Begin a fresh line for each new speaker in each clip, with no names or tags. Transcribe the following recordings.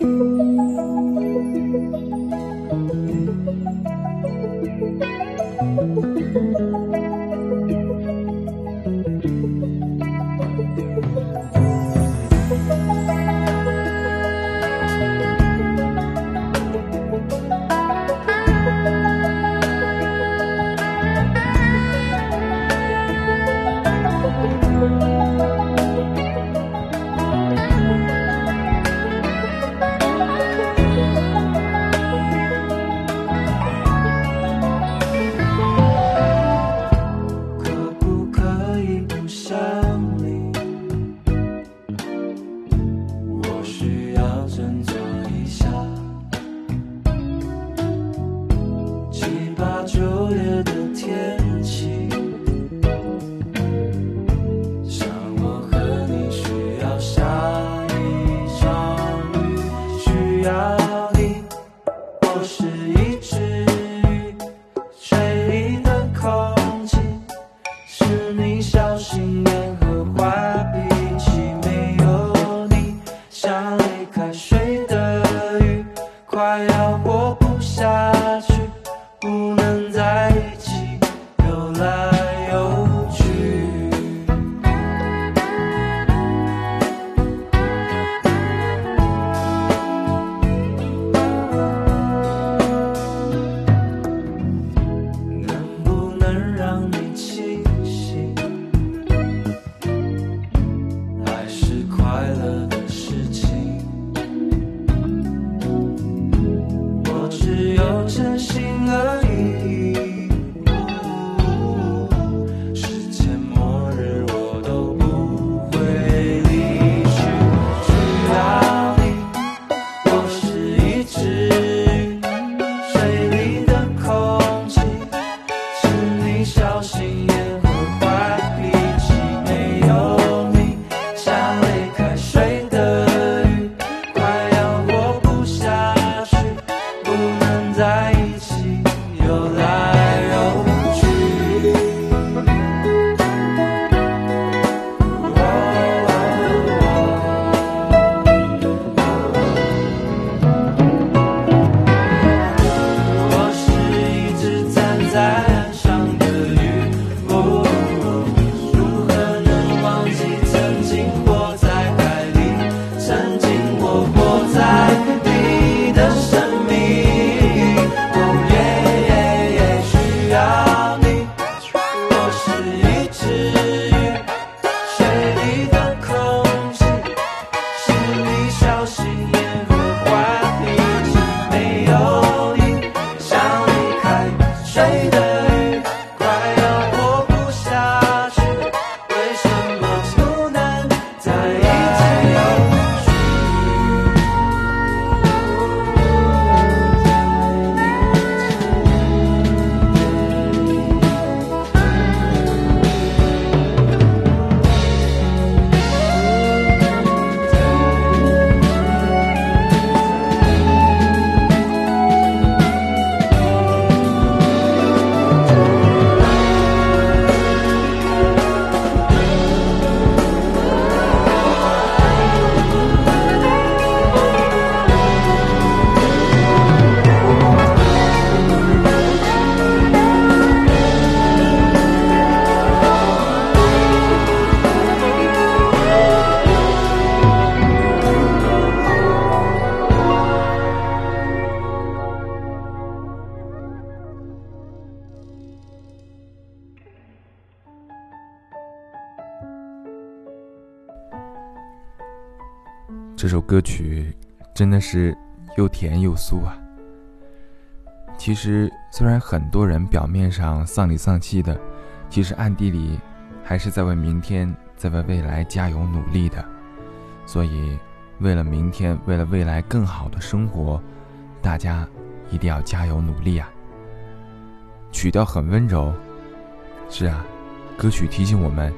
Música 一只鱼水里的空气是你小心眼和坏脾气没有你像离开水的鱼快要小心。这首歌曲真的是又甜又酥啊！其实，虽然很多人表面上丧里丧气的，其实暗地里还是在为明天、在为未来加油努力的。所以，为了明天，为了未来更好的生活，大家一定要加油努力啊！曲调很温柔，是啊，歌曲提醒我们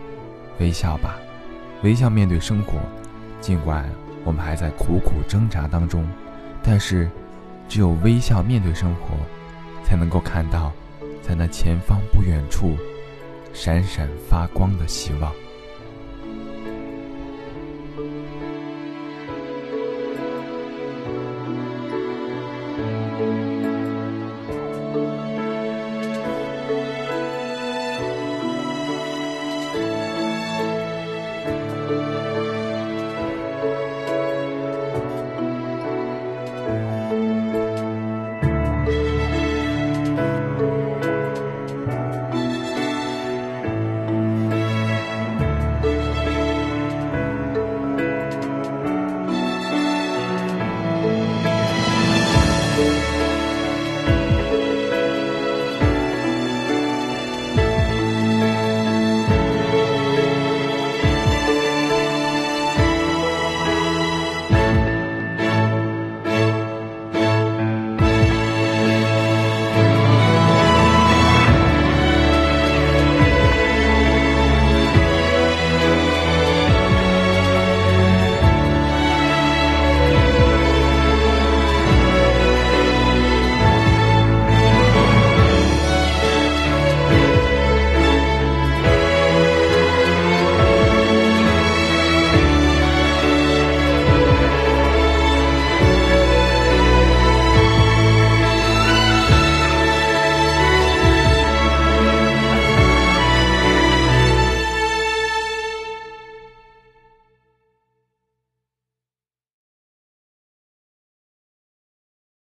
微笑吧，微笑面对生活，尽管。我们还在苦苦挣扎当中，但是，只有微笑面对生活，才能够看到，在那前方不远处，闪闪发光的希望。